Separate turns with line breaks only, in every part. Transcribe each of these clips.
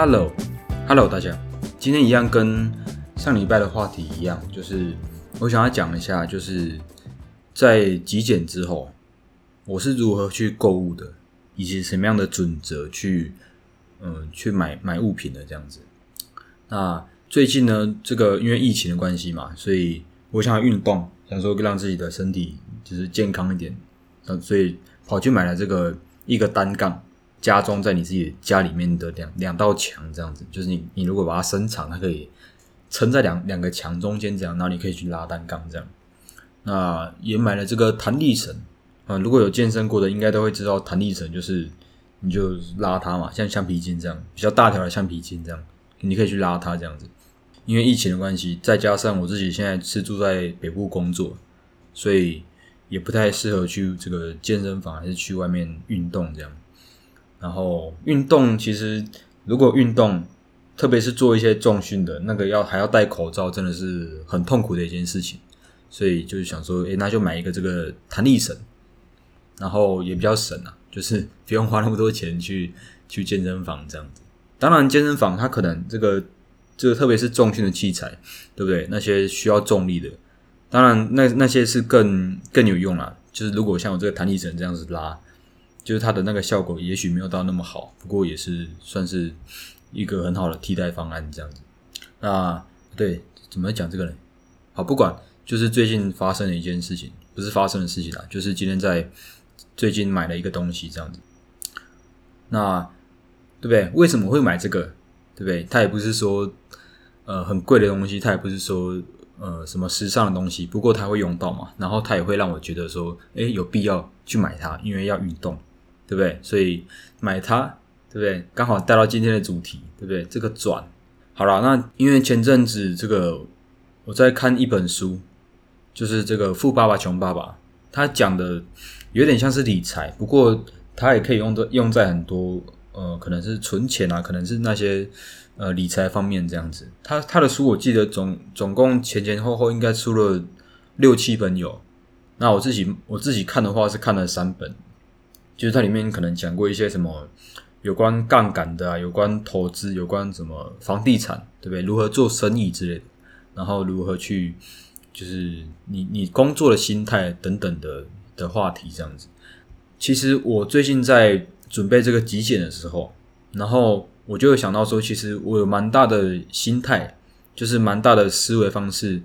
Hello，Hello，大家，今天一样跟上礼拜的话题一样，就是我想要讲一下，就是在极简之后，我是如何去购物的，以及什么样的准则去，嗯，去买买物品的这样子。那最近呢，这个因为疫情的关系嘛，所以我想要运动，想说让自己的身体就是健康一点，嗯，所以跑去买了这个一个单杠。加装在你自己家里面的两两道墙这样子，就是你你如果把它伸长，它可以撑在两两个墙中间这样，然后你可以去拉单杠这样。那也买了这个弹力绳啊，如果有健身过的，应该都会知道弹力绳就是你就拉它嘛，像橡皮筋这样比较大条的橡皮筋这样，你可以去拉它这样子。因为疫情的关系，再加上我自己现在是住在北部工作，所以也不太适合去这个健身房，还是去外面运动这样。然后运动其实，如果运动，特别是做一些重训的那个，要还要戴口罩，真的是很痛苦的一件事情。所以就是想说，诶，那就买一个这个弹力绳，然后也比较省啊，就是不用花那么多钱去去健身房这样子。当然，健身房它可能这个这个特别是重训的器材，对不对？那些需要重力的，当然那那些是更更有用啦。就是如果像我这个弹力绳这样子拉。就是它的那个效果也许没有到那么好，不过也是算是一个很好的替代方案这样子。那对怎么讲这个呢？好，不管就是最近发生的一件事情，不是发生的事情啦，就是今天在最近买了一个东西这样子。那对不对？为什么会买这个？对不对？它也不是说呃很贵的东西，它也不是说呃什么时尚的东西，不过它会用到嘛，然后它也会让我觉得说，哎，有必要去买它，因为要运动。对不对？所以买它，对不对？刚好带到今天的主题，对不对？这个转好了。那因为前阵子这个我在看一本书，就是这个《富爸爸穷爸爸》，他讲的有点像是理财，不过他也可以用的用在很多呃，可能是存钱啊，可能是那些呃理财方面这样子。他他的书我记得总总共前前后后应该出了六七本有。那我自己我自己看的话是看了三本。就是它里面可能讲过一些什么有关杠杆的啊，有关投资，有关什么房地产，对不对？如何做生意之类的，然后如何去，就是你你工作的心态等等的的话题这样子。其实我最近在准备这个极简的时候，然后我就会想到说，其实我有蛮大的心态，就是蛮大的思维方式，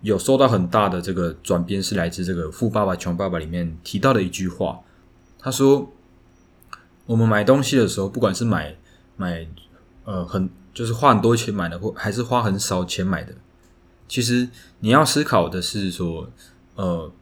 有受到很大的这个转变，是来自这个《富爸爸穷爸爸》里面提到的一句话。他说：“我们买东西的时候，不管是买买呃很就是花很多钱买的，或还是花很少钱买的，其实你要思考的是说，呃，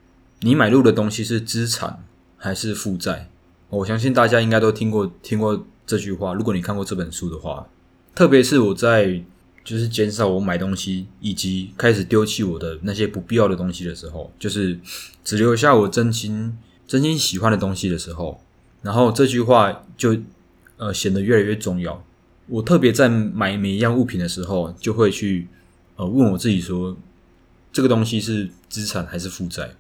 你买入的东西是资产还是负债？我相信大家应该都听过听过这句话。如果你看过这本书的话，特别是我在就是减少我买东西以及开始丢弃我的那些不必要的东西的时候，就是只留下我真心。”真心喜欢的东西的时候，然后这句话就呃显得越来越重要。我特别在买每一样物品的时候，就会去呃问我自己说，这个东西是资产还是负债？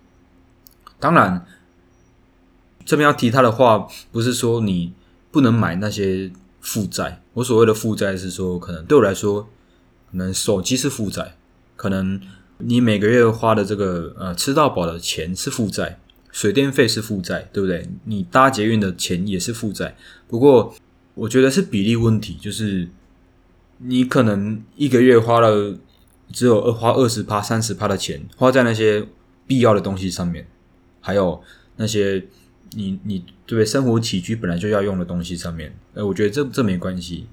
当然，这边要提他的话，不是说你不能买那些负债。我所谓的负债是说，可能对我来说，可能手机是负债，可能你每个月花的这个呃吃到饱的钱是负债。水电费是负债，对不对？你搭捷运的钱也是负债。不过，我觉得是比例问题，就是你可能一个月花了只有二花二十趴、三十趴的钱，花在那些必要的东西上面，还有那些你你对？生活起居本来就要用的东西上面。哎，我觉得这这没关系。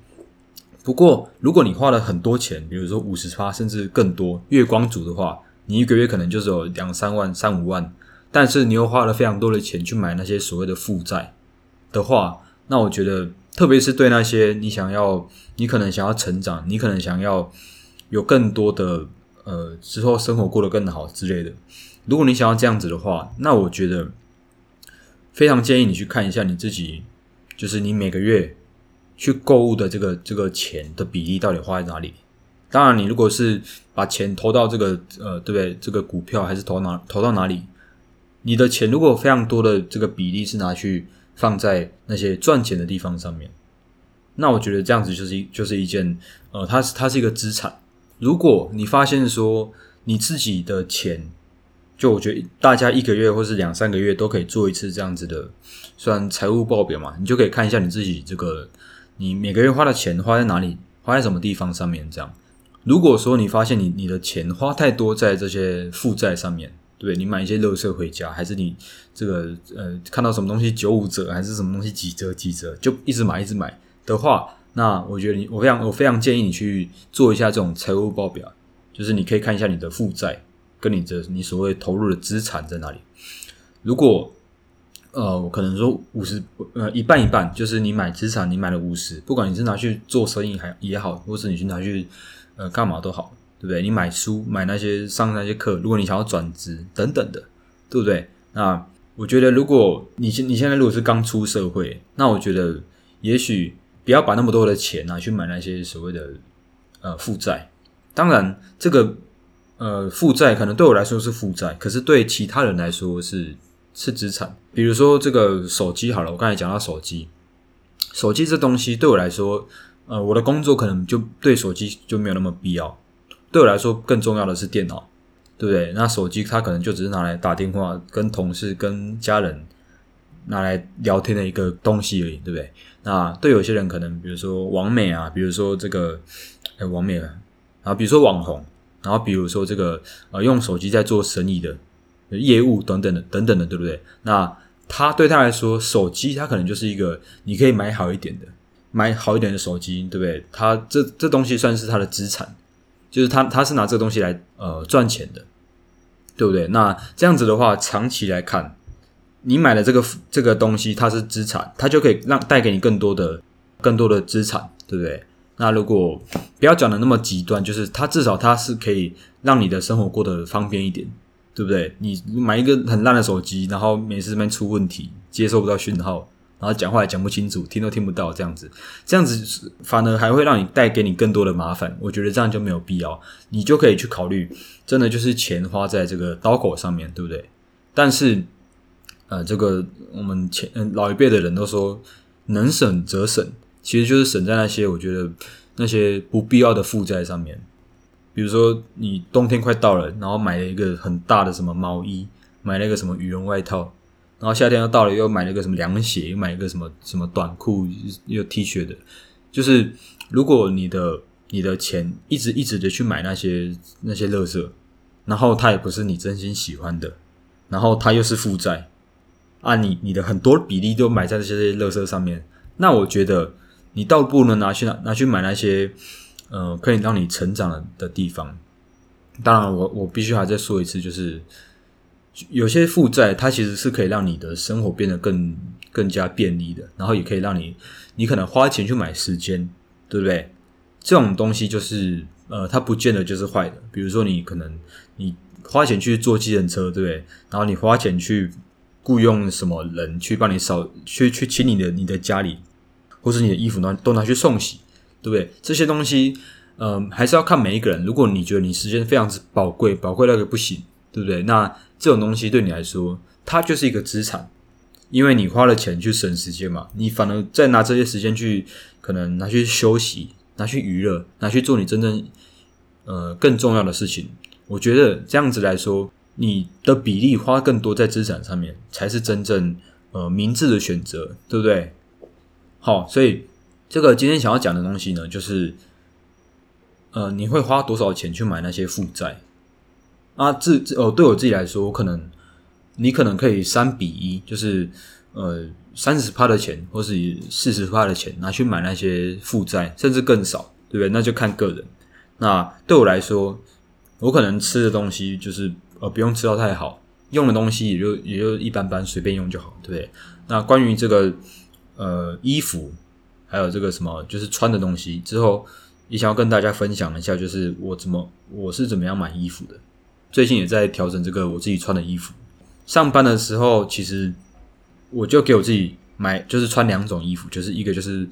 不过，如果你花了很多钱，比如说五十趴甚至更多，月光族的话，你一个月可能就是有两三万、三五万。但是你又花了非常多的钱去买那些所谓的负债的话，那我觉得，特别是对那些你想要，你可能想要成长，你可能想要有更多的呃之后生活过得更好之类的，如果你想要这样子的话，那我觉得非常建议你去看一下你自己，就是你每个月去购物的这个这个钱的比例到底花在哪里。当然，你如果是把钱投到这个呃，对不对？这个股票还是投哪投到哪里？你的钱如果非常多的这个比例是拿去放在那些赚钱的地方上面，那我觉得这样子就是一就是一件呃，它是它是一个资产。如果你发现说你自己的钱，就我觉得大家一个月或是两三个月都可以做一次这样子的，算财务报表嘛，你就可以看一下你自己这个你每个月花的钱花在哪里，花在什么地方上面这样。如果说你发现你你的钱花太多在这些负债上面，对你买一些乐色回家，还是你这个呃看到什么东西九五折，还是什么东西几折几折，就一直买一直买的话，那我觉得你我非常我非常建议你去做一下这种财务报表，就是你可以看一下你的负债跟你的你所谓投入的资产在哪里。如果呃我可能说五十呃一半一半，就是你买资产你买了五十，不管你是拿去做生意还也好，或是你去拿去。呃，干嘛都好，对不对？你买书、买那些上那些课，如果你想要转职等等的，对不对？那我觉得，如果你现你现在如果是刚出社会，那我觉得也许不要把那么多的钱拿去买那些所谓的呃负债。当然，这个呃负债可能对我来说是负债，可是对其他人来说是是资产。比如说这个手机好了，我刚才讲到手机，手机这东西对我来说。呃，我的工作可能就对手机就没有那么必要，对我来说更重要的是电脑，对不对？那手机它可能就只是拿来打电话、跟同事、跟家人拿来聊天的一个东西而已，对不对？那对有些人可能，比如说网美啊，比如说这个哎网美啊，然后比如说网红，然后比如说这个呃用手机在做生意的业务等等的等等的，对不对？那他对他来说，手机他可能就是一个你可以买好一点的。买好一点的手机，对不对？他这这东西算是他的资产，就是他他是拿这个东西来呃赚钱的，对不对？那这样子的话，长期来看，你买的这个这个东西它是资产，它就可以让带给你更多的更多的资产，对不对？那如果不要讲的那么极端，就是它至少它是可以让你的生活过得方便一点，对不对？你买一个很烂的手机，然后每次这边出问题，接收不到讯号。然后讲话也讲不清楚，听都听不到，这样子，这样子反而还会让你带给你更多的麻烦。我觉得这样就没有必要，你就可以去考虑，真的就是钱花在这个刀口上面对不对？但是，呃，这个我们前老一辈的人都说，能省则省，其实就是省在那些我觉得那些不必要的负债上面。比如说，你冬天快到了，然后买了一个很大的什么毛衣，买了一个什么羽绒外套。然后夏天又到了，又买了个什么凉鞋，又买一个什么什么短裤，又 T 恤的。就是如果你的你的钱一直一直的去买那些那些乐色，然后它也不是你真心喜欢的，然后它又是负债啊，你你的很多比例都买在这些乐色上面，那我觉得你倒不能拿去拿拿去买那些呃可以让你成长的地方。当然，我我必须还再说一次，就是。有些负债，它其实是可以让你的生活变得更更加便利的，然后也可以让你，你可能花钱去买时间，对不对？这种东西就是，呃，它不见得就是坏的。比如说，你可能你花钱去坐计程车，对不对？然后你花钱去雇佣什么人去帮你扫，去去清你的你的家里，或是你的衣服呢，都拿去送洗，对不对？这些东西，嗯，还是要看每一个人。如果你觉得你时间非常之宝贵，宝贵那个不行，对不对？那这种东西对你来说，它就是一个资产，因为你花了钱去省时间嘛，你反而再拿这些时间去，可能拿去休息，拿去娱乐，拿去做你真正呃更重要的事情。我觉得这样子来说，你的比例花更多在资产上面，才是真正呃明智的选择，对不对？好，所以这个今天想要讲的东西呢，就是呃你会花多少钱去买那些负债？啊，这这哦，对我自己来说，我可能你可能可以三比一，就是呃三十趴的钱，或是四十趴的钱拿去买那些负债，甚至更少，对不对？那就看个人。那对我来说，我可能吃的东西就是呃不用吃到太好，用的东西也就也就一般般，随便用就好，对不对？那关于这个呃衣服，还有这个什么就是穿的东西，之后也想要跟大家分享一下，就是我怎么我是怎么样买衣服的。最近也在调整这个我自己穿的衣服。上班的时候，其实我就给我自己买，就是穿两种衣服，就是一个就是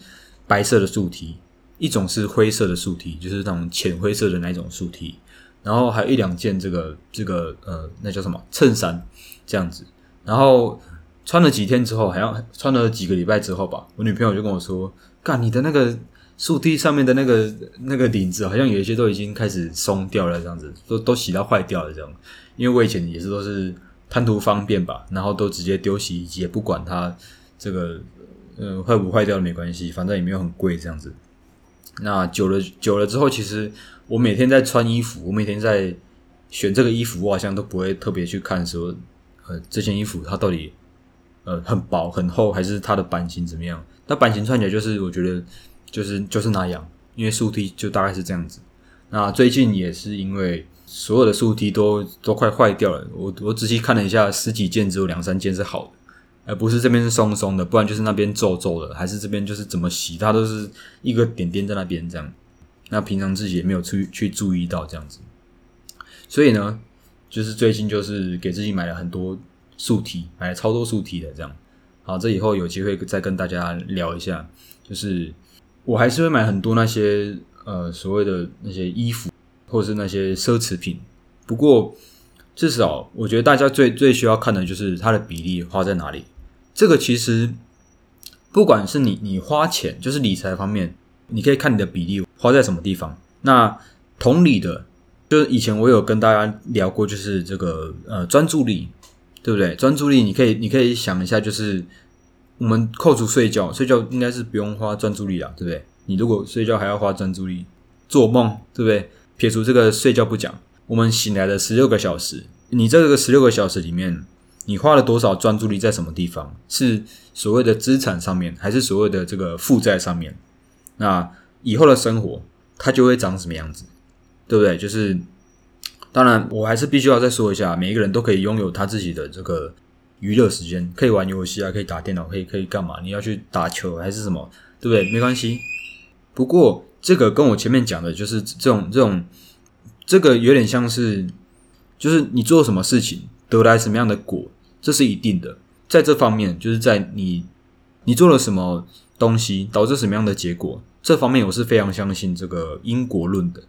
白色的素 T，一种是灰色的素 T，就是那种浅灰色的那种素 T。然后还有一两件这个这个呃，那叫什么衬衫这样子。然后穿了几天之后，好像穿了几个礼拜之后吧，我女朋友就跟我说：“干，你的那个树梯上面的那个那个领子，好像有一些都已经开始松掉了，这样子都都洗到坏掉了，这样。因为我以前也是都是贪图方便吧，然后都直接丢洗衣机，也不管它这个呃坏不坏掉没关系，反正也没有很贵这样子。那久了久了之后，其实我每天在穿衣服，我每天在选这个衣服，我好像都不会特别去看说，呃，这件衣服它到底。呃，很薄很厚，还是它的版型怎么样？那版型穿起来就是我觉得就是就是那样，因为速梯就大概是这样子。那最近也是因为所有的速梯都都快坏掉了，我我仔细看了一下，十几件只有两三件是好的，而不是这边是松松的，不然就是那边皱皱的，还是这边就是怎么洗它都是一个点点在那边这样。那平常自己也没有去去注意到这样子，所以呢，就是最近就是给自己买了很多。速梯买了超多速梯的，这样好，这以后有机会再跟大家聊一下。就是我还是会买很多那些呃所谓的那些衣服，或是那些奢侈品。不过至少我觉得大家最最需要看的就是它的比例花在哪里。这个其实不管是你你花钱，就是理财方面，你可以看你的比例花在什么地方。那同理的，就是以前我有跟大家聊过，就是这个呃专注力。对不对？专注力，你可以，你可以想一下，就是我们扣除睡觉，睡觉应该是不用花专注力啦，对不对？你如果睡觉还要花专注力，做梦，对不对？撇除这个睡觉不讲，我们醒来的十六个小时，你这个十六个小时里面，你花了多少专注力在什么地方？是所谓的资产上面，还是所谓的这个负债上面？那以后的生活，它就会长什么样子？对不对？就是。当然，我还是必须要再说一下，每一个人都可以拥有他自己的这个娱乐时间，可以玩游戏啊，可以打电脑，可以可以干嘛？你要去打球还是什么，对不对？没关系。不过这个跟我前面讲的，就是这种这种，这个有点像是，就是你做什么事情得来什么样的果，这是一定的。在这方面，就是在你你做了什么东西导致什么样的结果，这方面我是非常相信这个因果论的。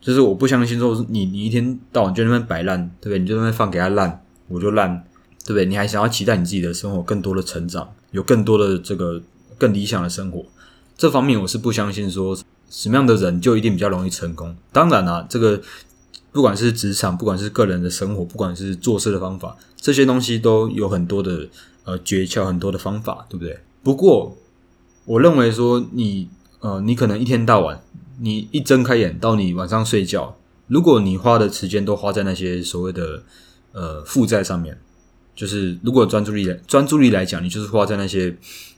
就是我不相信说，你你一天到晚就那边摆烂，对不对？你就那边放给他烂，我就烂，对不对？你还想要期待你自己的生活更多的成长，有更多的这个更理想的生活，这方面我是不相信说什么样的人就一定比较容易成功。当然啦，这个不管是职场，不管是个人的生活，不管是做事的方法，这些东西都有很多的呃诀窍，很多的方法，对不对？不过我认为说你呃，你可能一天到晚。你一睁开眼到你晚上睡觉，如果你花的时间都花在那些所谓的呃负债上面，就是如果专注力专注力来讲，你就是花在那些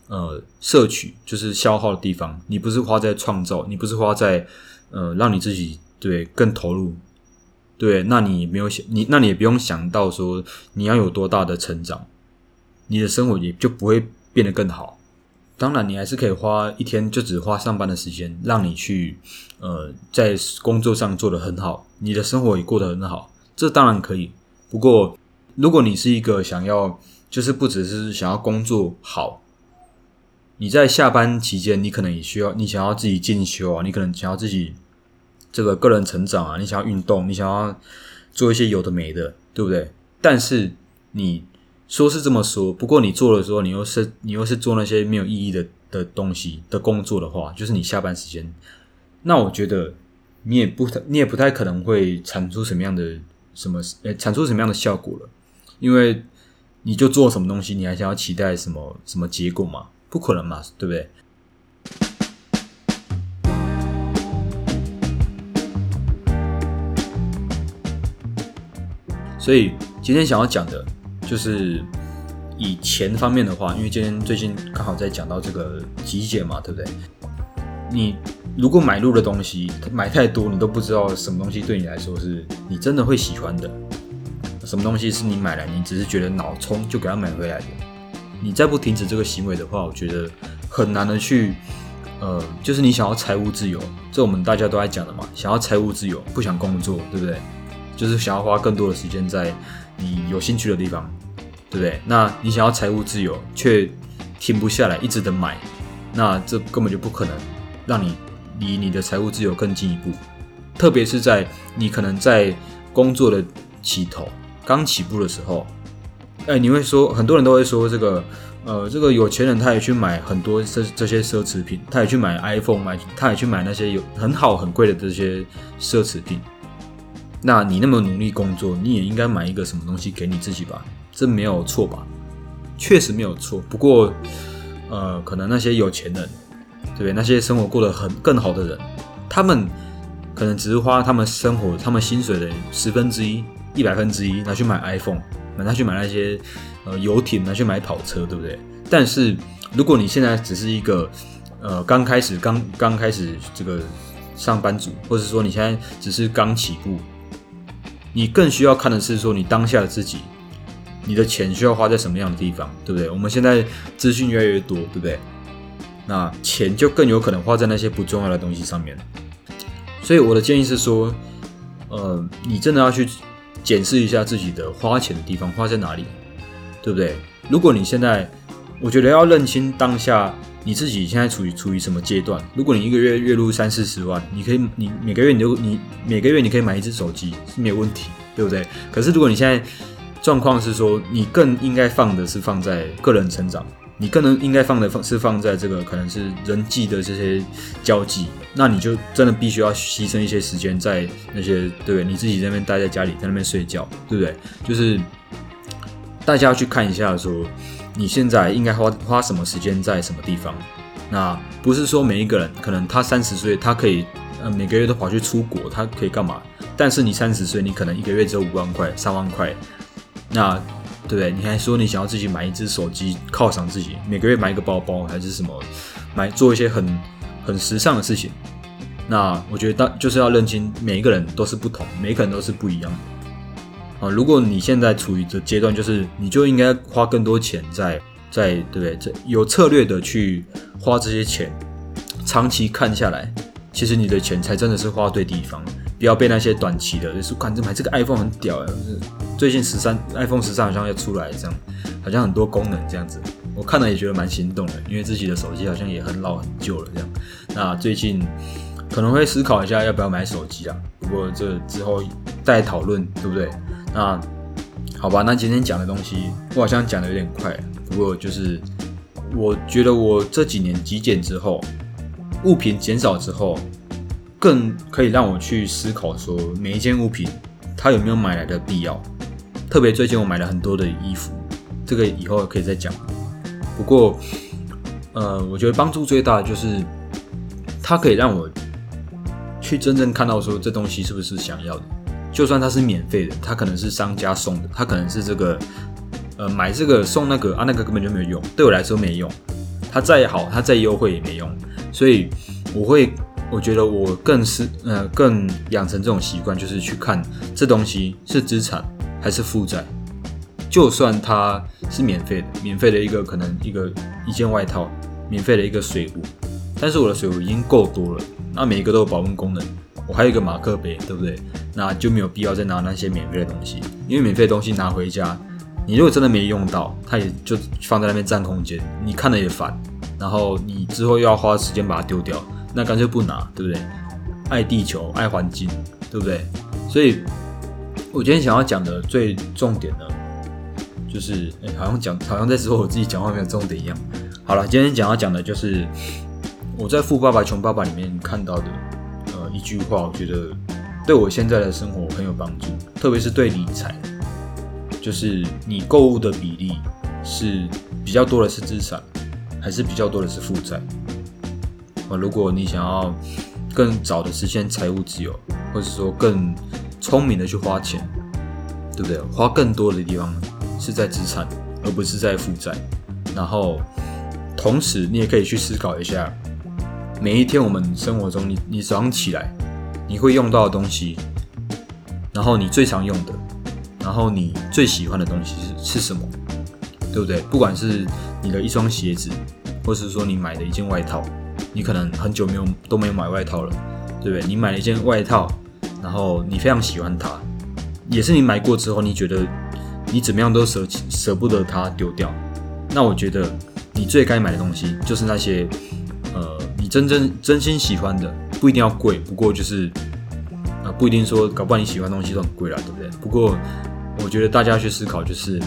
呃摄取就是消耗的地方，你不是花在创造，你不是花在呃让你自己对更投入，对，那你没有想你，那你也不用想到说你要有多大的成长，你的生活也就不会变得更好。当然，你还是可以花一天就只花上班的时间，让你去呃在工作上做得很好，你的生活也过得很好，这当然可以。不过，如果你是一个想要就是不只是想要工作好，你在下班期间，你可能也需要你想要自己进修啊，你可能想要自己这个个人成长啊，你想要运动，你想要做一些有的没的，对不对？但是你。说是这么说，不过你做的时候，你又是你又是做那些没有意义的的东西的工作的话，就是你下班时间，那我觉得你也不你也不太可能会产出什么样的什么呃产出什么样的效果了，因为你就做什么东西，你还想要期待什么什么结果嘛？不可能嘛，对不对？所以今天想要讲的。就是以钱方面的话，因为今天最近刚好在讲到这个极简嘛，对不对？你如果买入的东西买太多，你都不知道什么东西对你来说是你真的会喜欢的，什么东西是你买来你只是觉得脑充就给它买回来的。你再不停止这个行为的话，我觉得很难的去，呃，就是你想要财务自由，这我们大家都在讲的嘛，想要财务自由，不想工作，对不对？就是想要花更多的时间在你有兴趣的地方。对不对？那你想要财务自由，却停不下来，一直的买，那这根本就不可能让你离你的财务自由更进一步。特别是在你可能在工作的起头、刚起步的时候，哎，你会说很多人都会说这个，呃，这个有钱人他也去买很多这这些奢侈品，他也去买 iPhone，买他也去买那些有很好很贵的这些奢侈品。那你那么努力工作，你也应该买一个什么东西给你自己吧？这没有错吧？确实没有错。不过，呃，可能那些有钱人，对不对？那些生活过得很更好的人，他们可能只是花他们生活、他们薪水的十分之一、一百分之一拿去买 iPhone，拿去买那些呃游艇，拿去买跑车，对不对？但是如果你现在只是一个呃刚开始、刚刚开始这个上班族，或者说你现在只是刚起步。你更需要看的是说，你当下的自己，你的钱需要花在什么样的地方，对不对？我们现在资讯越来越多，对不对？那钱就更有可能花在那些不重要的东西上面。所以我的建议是说，呃，你真的要去检视一下自己的花钱的地方花在哪里，对不对？如果你现在，我觉得要认清当下。你自己现在处于处于什么阶段？如果你一个月月入三四十万，你可以你每个月你就你每个月你可以买一只手机是没有问题，对不对？可是如果你现在状况是说，你更应该放的是放在个人成长，你更能应该放的放是放在这个可能是人际的这些交际，那你就真的必须要牺牲一些时间在那些对不对？你自己那边待在家里在那边睡觉，对不对？就是大家要去看一下说。你现在应该花花什么时间在什么地方？那不是说每一个人可能他三十岁，他可以呃每个月都跑去出国，他可以干嘛？但是你三十岁，你可能一个月只有五万块、三万块，那对不对？你还说你想要自己买一只手机犒赏自己，每个月买一个包包还是什么，买做一些很很时尚的事情？那我觉得当就是要认清每一个人都是不同，每一个人都是不一样。啊，如果你现在处于的阶段，就是你就应该花更多钱在在，对不对？这有策略的去花这些钱，长期看下来，其实你的钱才真的是花对地方，不要被那些短期的，就是看这买这个 iPhone 很屌哎，最近十三 iPhone 十三好像要出来，这样好像很多功能这样子，我看了也觉得蛮心动的，因为自己的手机好像也很老很旧了这样。那最近可能会思考一下要不要买手机啊，不过这之后再讨论，对不对？那好吧，那今天讲的东西我好像讲的有点快，不过就是我觉得我这几年极简之后，物品减少之后，更可以让我去思考说每一件物品它有没有买来的必要。特别最近我买了很多的衣服，这个以后可以再讲。不过，呃，我觉得帮助最大的就是它可以让我去真正看到说这东西是不是想要的。就算它是免费的，它可能是商家送的，它可能是这个，呃，买这个送那个啊，那个根本就没有用，对我来说没用。它再好，它再优惠也没用。所以我会，我觉得我更是呃，更养成这种习惯，就是去看这东西是资产还是负债。就算它是免费的，免费的一个可能一个一件外套，免费的一个水壶，但是我的水壶已经够多了，那每一个都有保温功能。我还有一个马克杯，对不对？那就没有必要再拿那些免费的东西，因为免费的东西拿回家，你如果真的没用到，它也就放在那边占空间，你看了也烦。然后你之后又要花时间把它丢掉，那干脆不拿，对不对？爱地球，爱环境，对不对？所以，我今天想要讲的最重点呢，就是，哎，好像讲，好像在说我自己讲话没有重点一样。好了，今天想要讲的就是我在《富爸爸穷爸爸》里面看到的。呃一句话，我觉得对我现在的生活很有帮助，特别是对理财，就是你购物的比例是比较多的是资产，还是比较多的是负债？啊，如果你想要更早的实现财务自由，或者说更聪明的去花钱，对不对？花更多的地方是在资产，而不是在负债。然后，同时你也可以去思考一下。每一天，我们生活中，你你早上起来，你会用到的东西，然后你最常用的，然后你最喜欢的东西是是什么？对不对？不管是你的一双鞋子，或是说你买的一件外套，你可能很久没有都没有买外套了，对不对？你买了一件外套，然后你非常喜欢它，也是你买过之后，你觉得你怎么样都舍舍不得它丢掉。那我觉得你最该买的东西就是那些。呃，你真正真心喜欢的不一定要贵，不过就是啊，不一定说搞不好你喜欢东西都很贵啦，对不对？不过我觉得大家去思考，就是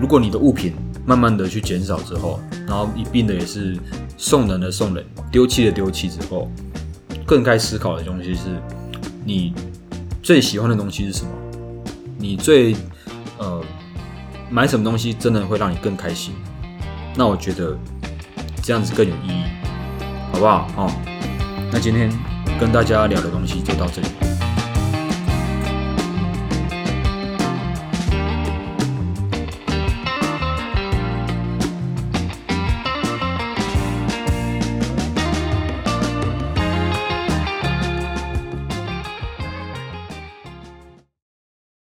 如果你的物品慢慢的去减少之后，然后一并的也是送人的送人，丢弃的丢弃之后，更该思考的东西是，你最喜欢的东西是什么？你最呃买什么东西真的会让你更开心？那我觉得这样子更有意义，好不好？哦，那今天跟大家聊的东西就到这里。